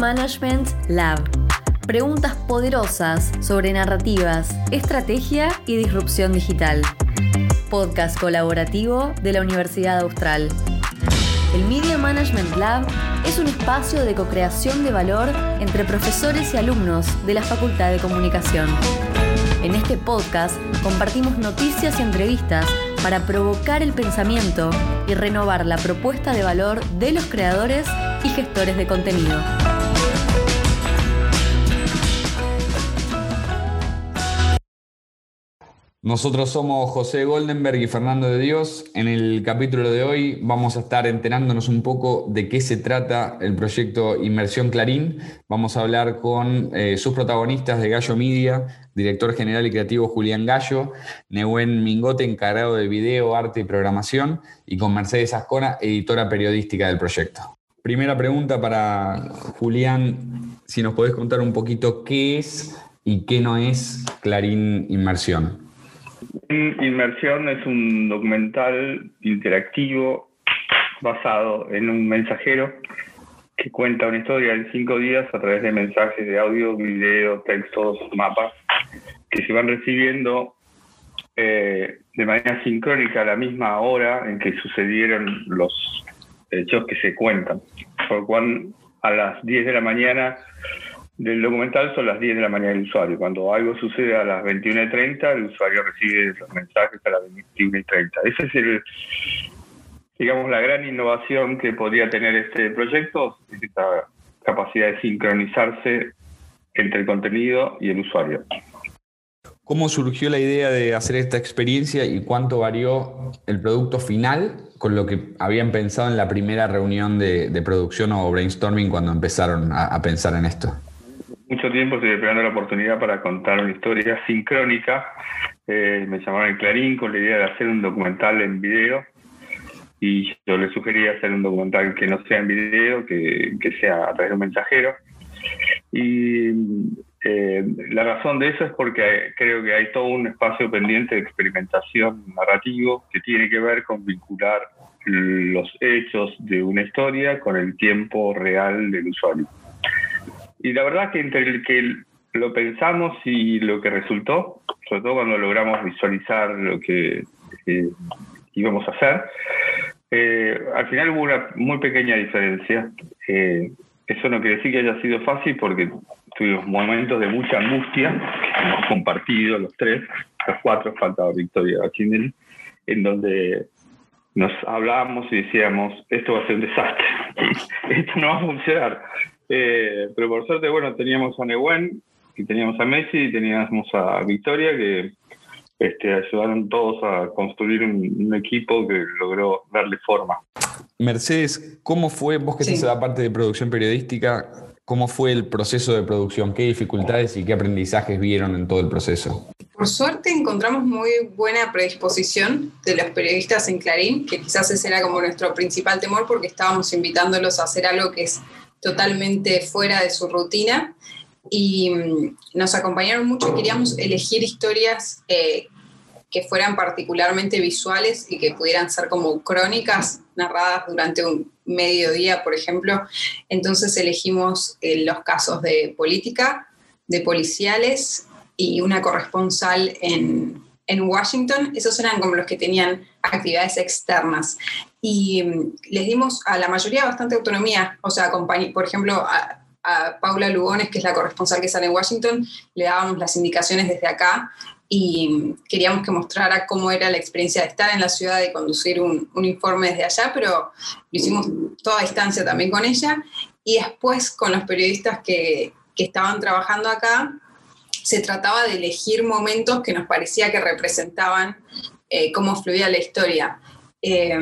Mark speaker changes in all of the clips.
Speaker 1: Management Lab. Preguntas poderosas sobre narrativas, estrategia y disrupción digital. Podcast colaborativo de la Universidad Austral. El Media Management Lab es un espacio de co-creación de valor entre profesores y alumnos de la Facultad de Comunicación. En este podcast compartimos noticias y entrevistas para provocar el pensamiento y renovar la propuesta de valor de los creadores y gestores de contenido.
Speaker 2: Nosotros somos José Goldenberg y Fernando de Dios. En el capítulo de hoy vamos a estar enterándonos un poco de qué se trata el proyecto Inmersión Clarín. Vamos a hablar con eh, sus protagonistas de Gallo Media, director general y creativo Julián Gallo, Nehuen Mingote, encargado de video, arte y programación, y con Mercedes Ascona, editora periodística del proyecto. Primera pregunta para Julián, si nos podés contar un poquito qué es y qué no es Clarín Inmersión.
Speaker 3: Inmersión es un documental interactivo basado en un mensajero que cuenta una historia en cinco días a través de mensajes de audio, video, textos, mapas, que se van recibiendo eh, de manera sincrónica a la misma hora en que sucedieron los hechos que se cuentan. Por lo cual a las 10 de la mañana del documental son las 10 de la mañana del usuario. Cuando algo sucede a las 21.30, el usuario recibe los mensajes a las 21.30. Esa es el, digamos, la gran innovación que podría tener este proyecto, esta capacidad de sincronizarse entre el contenido y el usuario.
Speaker 2: ¿Cómo surgió la idea de hacer esta experiencia y cuánto varió el producto final con lo que habían pensado en la primera reunión de, producción o brainstorming cuando empezaron a pensar en esto?
Speaker 3: Mucho tiempo estoy esperando la oportunidad para contar una historia sincrónica. Eh, me llamaron en Clarín con la idea de hacer un documental en video y yo le sugerí hacer un documental que no sea en video, que, sea a través de un mensajero. Y eh, la razón de eso es porque creo que hay todo un espacio pendiente de experimentación narrativo que tiene que ver con vincular los hechos de una historia con el tiempo real del usuario. Y la verdad que entre el que lo pensamos y lo que resultó, sobre todo cuando logramos visualizar lo que eh, íbamos a hacer, eh, al final hubo una muy pequeña diferencia. Eh, eso no quiere decir que haya sido fácil porque tuvimos momentos de mucha angustia que hemos compartido los tres, los cuatro, faltaba Victoria Bachinelli, en donde nos hablábamos y decíamos, esto va a ser un desastre, esto no va a funcionar, eh, pero por suerte, bueno, teníamos a Nehuen, y teníamos a Messi, y teníamos a Victoria, que este, ayudaron todos a construir un, equipo que logró darle forma.
Speaker 2: Mercedes, ¿cómo fue, vos que sí. la parte de producción periodística, cómo fue el proceso de producción? ¿Qué dificultades y qué aprendizajes vieron en todo el proceso?
Speaker 4: Por suerte encontramos muy buena predisposición de los periodistas en Clarín, que quizás ese era como nuestro principal temor porque estábamos invitándolos a hacer algo que es totalmente fuera de su rutina y mm, nos acompañaron mucho queríamos elegir historias eh, que fueran particularmente visuales y que pudieran ser como crónicas narradas durante un mediodía, por ejemplo. Entonces elegimos eh, los casos de política, de policiales y una corresponsal en, en Washington. Esos eran como los que tenían actividades externas y mm, les dimos a la mayoría bastante autonomía, o sea, por ejemplo, a, Paula Lugones, que es la corresponsal que sale en Washington, le dábamos las indicaciones desde acá y mm, queríamos que mostrara cómo era la experiencia de estar en la ciudad, de conducir un, informe desde allá, pero lo hicimos toda distancia también con ella. Y después con los periodistas que, que estaban trabajando acá, se trataba de elegir momentos que nos parecía que representaban eh, cómo fluía la historia. Eh,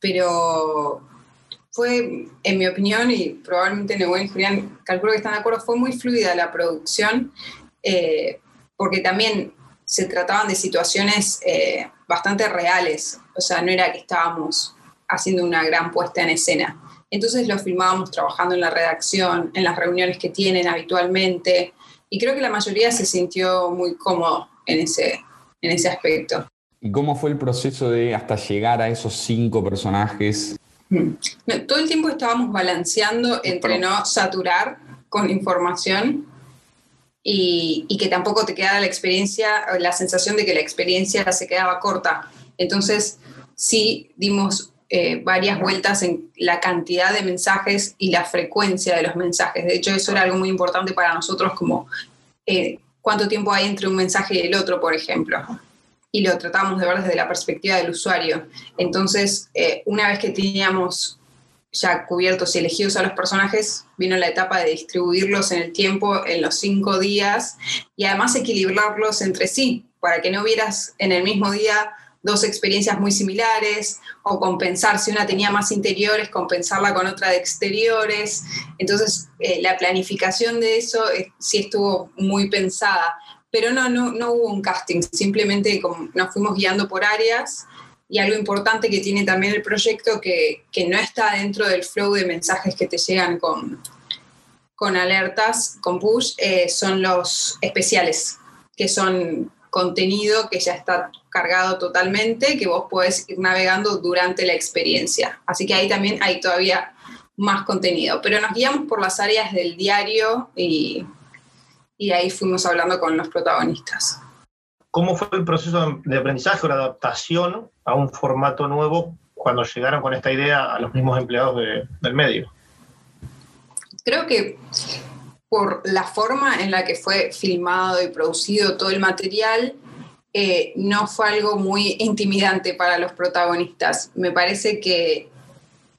Speaker 4: pero fue, en mi opinión, y probablemente Nebuen y Julián calculo que están de acuerdo, fue muy fluida la producción, eh, porque también se trataban de situaciones eh, bastante reales, o sea, no era que estábamos haciendo una gran puesta en escena. Entonces lo filmábamos trabajando en la redacción, en las reuniones que tienen habitualmente, y creo que la mayoría se sintió muy cómodo en ese, en ese aspecto.
Speaker 2: ¿Y cómo fue el proceso de hasta llegar a esos cinco personajes?
Speaker 4: Mm. todo el tiempo estábamos balanceando entre no saturar con información y, que tampoco te quedara la experiencia, la sensación de que la experiencia se quedaba corta. Entonces, sí dimos eh, varias vueltas en la cantidad de mensajes y la frecuencia de los mensajes. De hecho, eso era algo muy importante para nosotros, como eh, cuánto tiempo hay entre un mensaje y el otro, por ejemplo. Y lo tratamos de ver desde la perspectiva del usuario. Entonces, eh, una vez que teníamos ya cubiertos y elegidos a los personajes, vino la etapa de distribuirlos en el tiempo, en los cinco días, y además equilibrarlos entre sí, para que no vieras en el mismo día dos experiencias muy similares, o compensar, si una tenía más interiores, compensarla con otra de exteriores. Entonces, eh, la planificación de eso eh, sí estuvo muy pensada, pero no, no, no hubo un casting, simplemente como nos fuimos guiando por áreas y algo importante que tiene también el proyecto que, que no está dentro del flow de mensajes que te llegan con, con alertas, con push, eh, son los especiales, que son contenido que ya está cargado totalmente, que vos podés ir navegando durante la experiencia. Así que ahí también hay todavía más contenido. Pero nos guiamos por las áreas del diario y, y ahí fuimos hablando con los protagonistas.
Speaker 5: ¿Cómo fue el proceso de aprendizaje o la adaptación a un formato nuevo cuando llegaron con esta idea a los mismos empleados del medio?
Speaker 4: Creo que por la forma en la que fue filmado y producido todo el material, eh, no fue algo muy intimidante para los protagonistas. Me parece que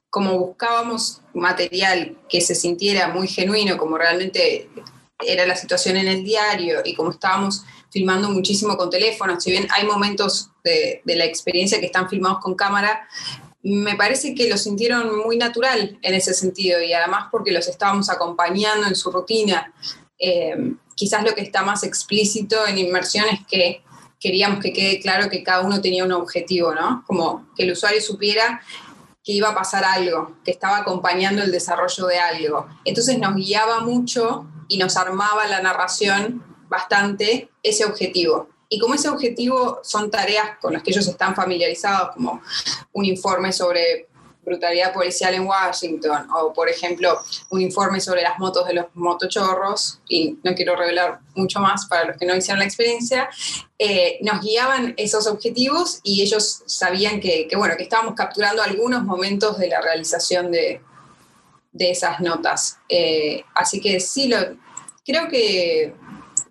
Speaker 4: como buscábamos material que se sintiera muy genuino, como realmente era la situación en el diario y como estábamos filmando muchísimo con teléfono, si bien hay momentos de, de la experiencia que están filmados con cámara, me parece que lo sintieron muy natural en ese sentido y además porque los estábamos acompañando en su rutina. Eh, quizás lo que está más explícito en inmersión es que queríamos que quede claro que cada uno tenía un objetivo, ¿no? Como que el usuario supiera que iba a pasar algo, que estaba acompañando el desarrollo de algo. Entonces nos guiaba mucho y nos armaba la narración bastante ese objetivo. Y como ese objetivo son tareas con las que ellos están familiarizados, como un informe sobre brutalidad policial en Washington, o por ejemplo, un informe sobre las motos de los motochorros, y no quiero revelar mucho más para los que no hicieron la experiencia, eh, nos guiaban esos objetivos y ellos sabían que, bueno, que estábamos capturando algunos momentos de la realización de, de esas notas. Eh, así que sí, lo, creo que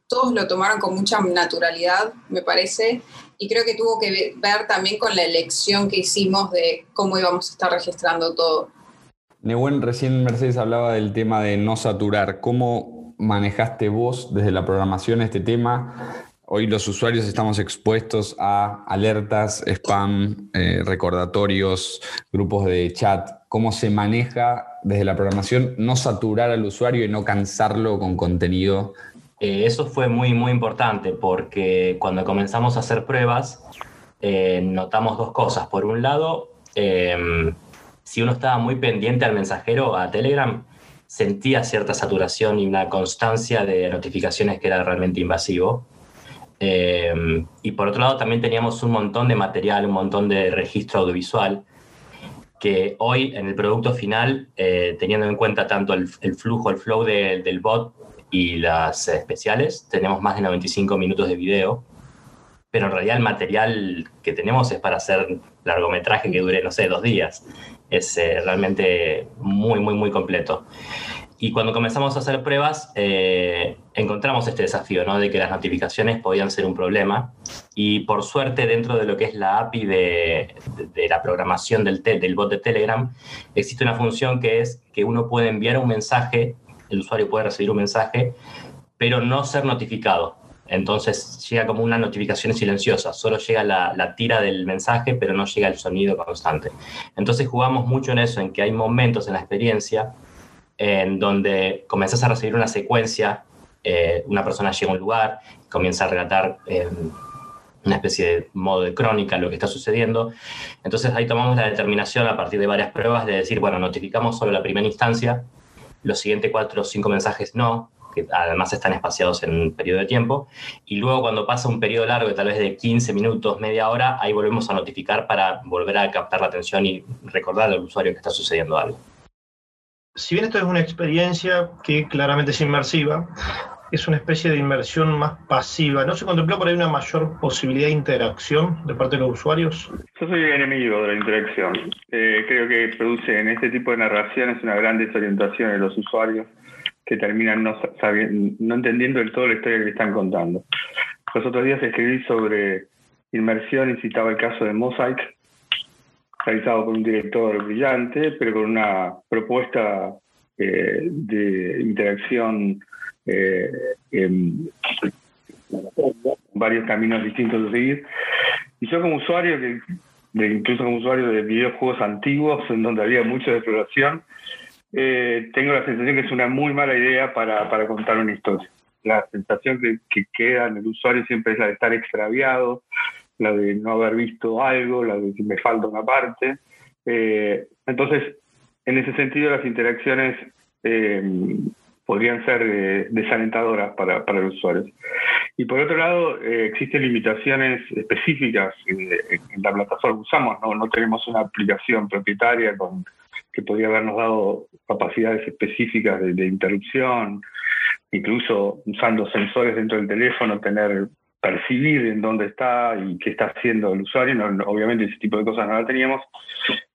Speaker 4: todos lo tomaron con mucha naturalidad, me parece, y creo que tuvo que ver también con la elección que hicimos de cómo íbamos a estar registrando todo.
Speaker 2: Nehuen, recién Mercedes hablaba del tema de no saturar. ¿Cómo manejaste vos desde la programación este tema? Hoy los usuarios estamos expuestos a alertas, spam, eh, recordatorios, grupos de chat. ¿Cómo se maneja desde la programación no saturar al usuario y no cansarlo con contenido
Speaker 6: eh, eso fue muy, muy importante porque cuando comenzamos a hacer pruebas, eh, notamos dos cosas. Por un lado, em, si uno estaba muy pendiente al mensajero, a Telegram, sentía cierta saturación y una constancia de notificaciones que era realmente invasivo. Em, y por otro lado, también teníamos un montón de material, un montón de registro audiovisual que hoy en el producto final, eh, teniendo en cuenta tanto el, flujo, el flow del bot y las especiales tenemos más de 95 minutos de video, pero en realidad el material que tenemos es para hacer largometraje que dure, no sé, dos días. Es eh, realmente muy, muy, muy completo. Y cuando comenzamos a hacer pruebas, eh, encontramos este desafío, ¿no? De que las notificaciones podían ser un problema. Y por suerte, dentro de lo que es la API de, de, la programación del, del bot de Telegram, existe una función que es que uno puede enviar un mensaje el usuario puede recibir un mensaje, pero no ser notificado. Entonces llega como una notificación silenciosa, solo llega la, tira del mensaje, pero no llega el sonido constante. Entonces jugamos mucho en eso, en que hay momentos en la experiencia en donde comenzás a recibir una secuencia, eh, una persona llega a un lugar, comienza a relatar una especie de modo de crónica lo que está sucediendo. Entonces ahí tomamos la determinación a partir de varias pruebas de decir, bueno, notificamos solo la primera instancia, los siguientes cuatro o cinco mensajes no, que además están espaciados en un periodo de tiempo, y luego cuando pasa un periodo largo, tal vez de 15 minutos, media hora, ahí volvemos a notificar para volver a captar la atención y recordar al usuario que está sucediendo algo.
Speaker 5: si bien esto es una experiencia que claramente es inmersiva, es una especie de inmersión más pasiva. ¿No se contempló por ahí una mayor posibilidad de interacción de parte de los usuarios?
Speaker 3: Yo soy enemigo de la interacción. Eh, creo que produce en este tipo de narraciones una gran desorientación de los usuarios que terminan no, no entendiendo del todo la historia que están contando. Los otros días escribí sobre inmersión y citaba el caso de Mosaic, realizado por un director brillante, pero con una propuesta eh, de interacción eh, en varios caminos distintos de seguir. Y yo como usuario, que, incluso como usuario de videojuegos antiguos, en donde había mucha exploración, eh, tengo la sensación que es una muy mala idea para, para contar una historia. La sensación que, que, queda en el usuario siempre es la de estar extraviado, la de no haber visto algo, la de que me falta una parte. Eh, entonces, en ese sentido, las interacciones podrían ser eh, desalentadoras para, para, los usuarios. Y por otro lado, existen limitaciones específicas en, la plataforma que usamos. ¿no? no tenemos una aplicación propietaria con, que podría habernos dado capacidades específicas de, interrupción, incluso usando sensores dentro del teléfono, tener percibir en dónde está y qué está haciendo el usuario. obviamente ese tipo de cosas no la teníamos,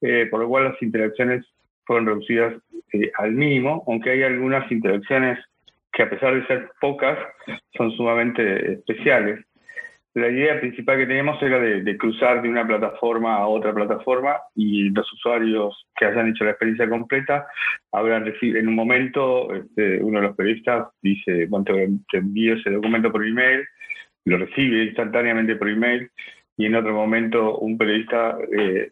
Speaker 3: eh, por lo cual las interacciones fueron reducidas eh, al mínimo, aunque hay algunas interacciones que a pesar de ser pocas, son sumamente especiales. La idea principal que teníamos era de, cruzar de una plataforma a otra plataforma y los usuarios que hayan hecho la experiencia completa habrán recibido, en un momento, este, uno de los periodistas dice, bueno, te envío ese documento por email, lo recibe instantáneamente por email y en otro momento un periodista eh,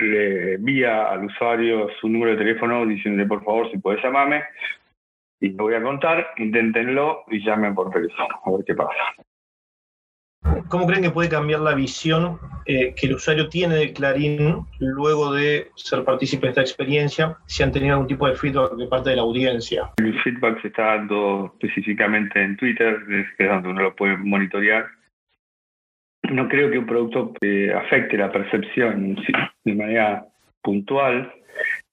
Speaker 3: le envía al usuario su número de teléfono diciéndole por favor si puedes llamarme y te voy a contar, inténtenlo y llamen por teléfono a ver qué pasa.
Speaker 5: ¿Cómo creen que puede cambiar la visión eh, que el usuario tiene de Clarín luego de ser partícipe de esta experiencia? Si han tenido algún tipo de feedback de parte de la audiencia.
Speaker 3: El feedback se está dando específicamente en Twitter, que es donde uno lo puede monitorear. No creo que un producto eh, afecte la percepción de manera puntual,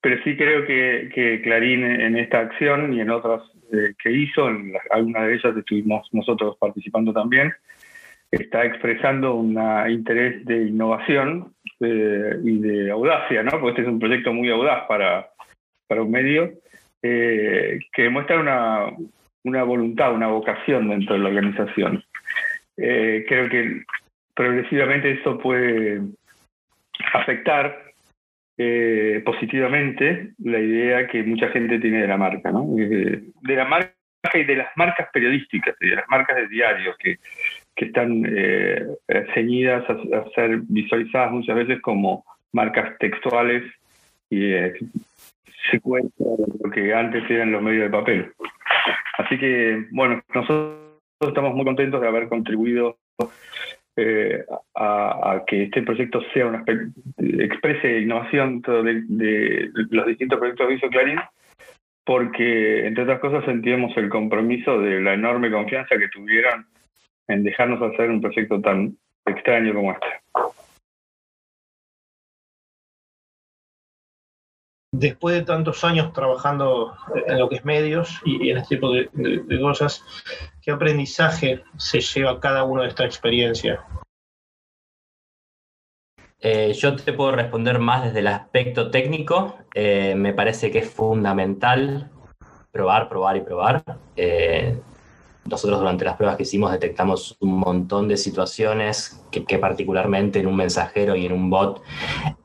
Speaker 3: pero sí creo que, Clarín en esta acción y en otras eh, que hizo, en algunas de ellas estuvimos nosotros participando también, está expresando un interés de innovación eh, y de audacia, ¿no? Porque este es un proyecto muy audaz para, para un medio, eh, que demuestra una, una, voluntad, una vocación dentro de la organización. Eh, creo que progresivamente eso puede afectar positivamente la idea que mucha gente tiene de la marca, ¿no? de la marca y de las marcas periodísticas, de las marcas de diarios, que están eh, ceñidas a, ser visualizadas muchas veces como marcas textuales y eh, secuencias de lo que antes eran los medios de papel. Así que, bueno, nosotros estamos muy contentos de haber contribuido eh, a, que este proyecto sea una exprese innovación de, de, los distintos proyectos que hizo Clarín, porque, entre otras cosas, sentíamos el compromiso de la enorme confianza que tuvieron en dejarnos hacer un proyecto tan extraño como este.
Speaker 5: Después de tantos años trabajando en lo que es medios y en este tipo de, cosas, ¿qué aprendizaje se lleva cada uno de esta experiencia?
Speaker 6: Eh, yo te puedo responder más desde el aspecto técnico. Eh, me parece que es fundamental probar, probar y probar. Eh, nosotros durante las pruebas que hicimos detectamos un montón de situaciones que, particularmente en un mensajero y en un bot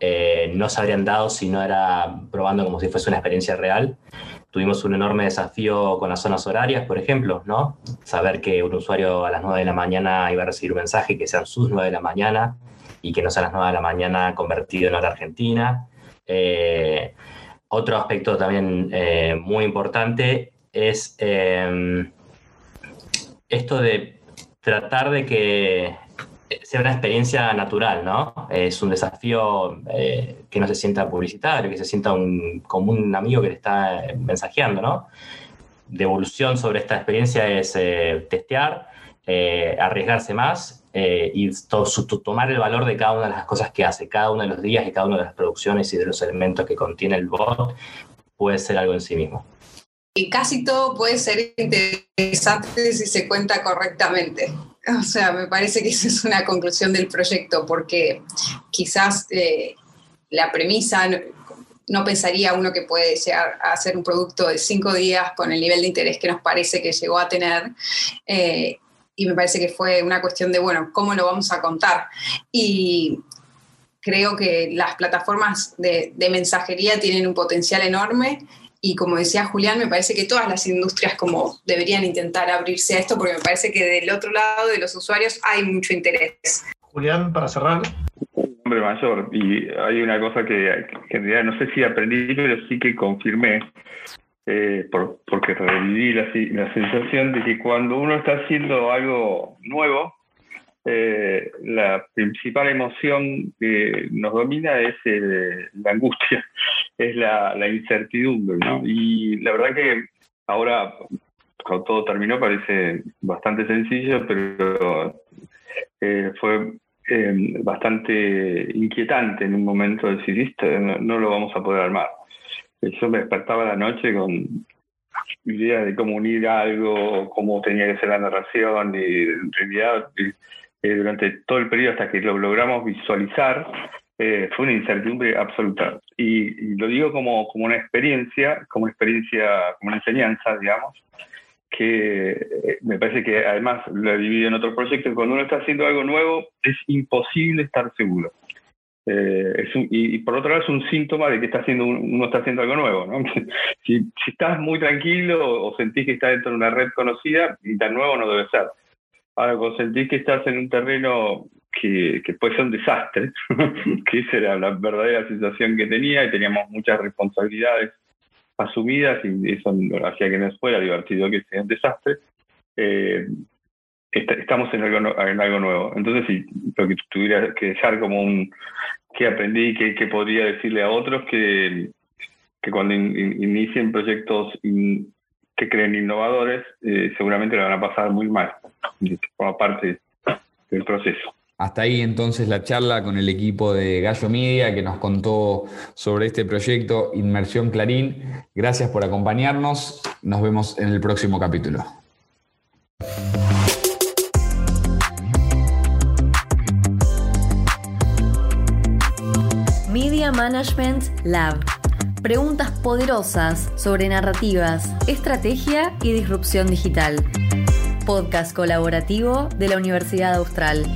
Speaker 6: eh, no se habrían dado si no era probando como si fuese una experiencia real. Tuvimos un enorme desafío con las zonas horarias, por ejemplo, ¿no? Saber que un usuario a las 9 de la mañana iba a recibir un mensaje que sean sus 9 de la mañana y que no sea las 9 de la mañana convertido en hora argentina. Eh, otro aspecto también eh, muy importante es esto de tratar de que sea una experiencia natural, ¿no? Es un desafío eh, que no se sienta publicitario, que se sienta como un amigo que le está mensajeando, ¿no? Devolución sobre esta experiencia es eh, testear, eh, arriesgarse más y tomar el valor de cada una de las cosas que hace, cada uno de los días y cada una de las producciones y de los elementos que contiene el bot, puede ser algo en sí mismo.
Speaker 4: Y casi todo puede ser interesante si se cuenta correctamente. O sea, me parece que esa es una conclusión del proyecto, porque quizás eh, la premisa, no, pensaría uno que puede llegar a hacer un producto de cinco días con el nivel de interés que nos parece que llegó a tener. Eh, y me parece que fue una cuestión de, bueno, ¿cómo lo vamos a contar? Y creo que las plataformas de, de mensajería tienen un potencial enorme y como decía Julián, me parece que todas las industrias como deberían intentar abrirse a esto porque me parece que del otro lado de los usuarios hay mucho interés.
Speaker 5: Julián, para cerrar.
Speaker 3: Hombre mayor, y hay una cosa que, en realidad no sé si aprendí, pero sí que confirmé, eh, porque reviví la, la sensación de que cuando uno está haciendo algo nuevo, eh, la principal emoción que nos domina es eh, la angustia, es la, incertidumbre. Y la verdad que ahora, cuando todo terminó, parece bastante sencillo, pero eh, fue bastante inquietante en un momento decir, no, lo vamos a poder armar. Yo me despertaba la noche con ideas de cómo unir algo, cómo tenía que ser la narración, y en realidad eh, durante todo el periodo hasta que lo logramos visualizar, eh, fue una incertidumbre absoluta. Y, lo digo como, como una experiencia, como experiencia, como una enseñanza, digamos, que eh, me parece que además lo he vivido en otros proyectos, cuando uno está haciendo algo nuevo es imposible estar seguro. es y, por otro lado es un síntoma de que está haciendo uno está haciendo algo nuevo. ¿no? si, estás muy tranquilo o sentís que estás dentro de una red conocida, y tan nuevo no debe ser. Ahora, cuando sentís que estás en un terreno que, puede ser un desastre, que esa era la verdadera sensación que tenía y teníamos muchas responsabilidades asumidas y eso hacía que no fuera divertido que sea un desastre, eh, estamos en algo, nuevo. Entonces, lo que tuviera que dejar como un que aprendí, que, que podría decirle a otros que, que cuando inicien proyectos que creen innovadores, eh, seguramente lo van a pasar muy mal, como parte del proceso.
Speaker 2: Hasta ahí entonces la charla con el equipo de Gallo Media que nos contó sobre este proyecto Inmersión Clarín. Gracias por acompañarnos. Nos vemos en el próximo capítulo.
Speaker 1: Media Management Lab Preguntas poderosas sobre narrativas, estrategia y disrupción digital. Podcast colaborativo de la Universidad Austral.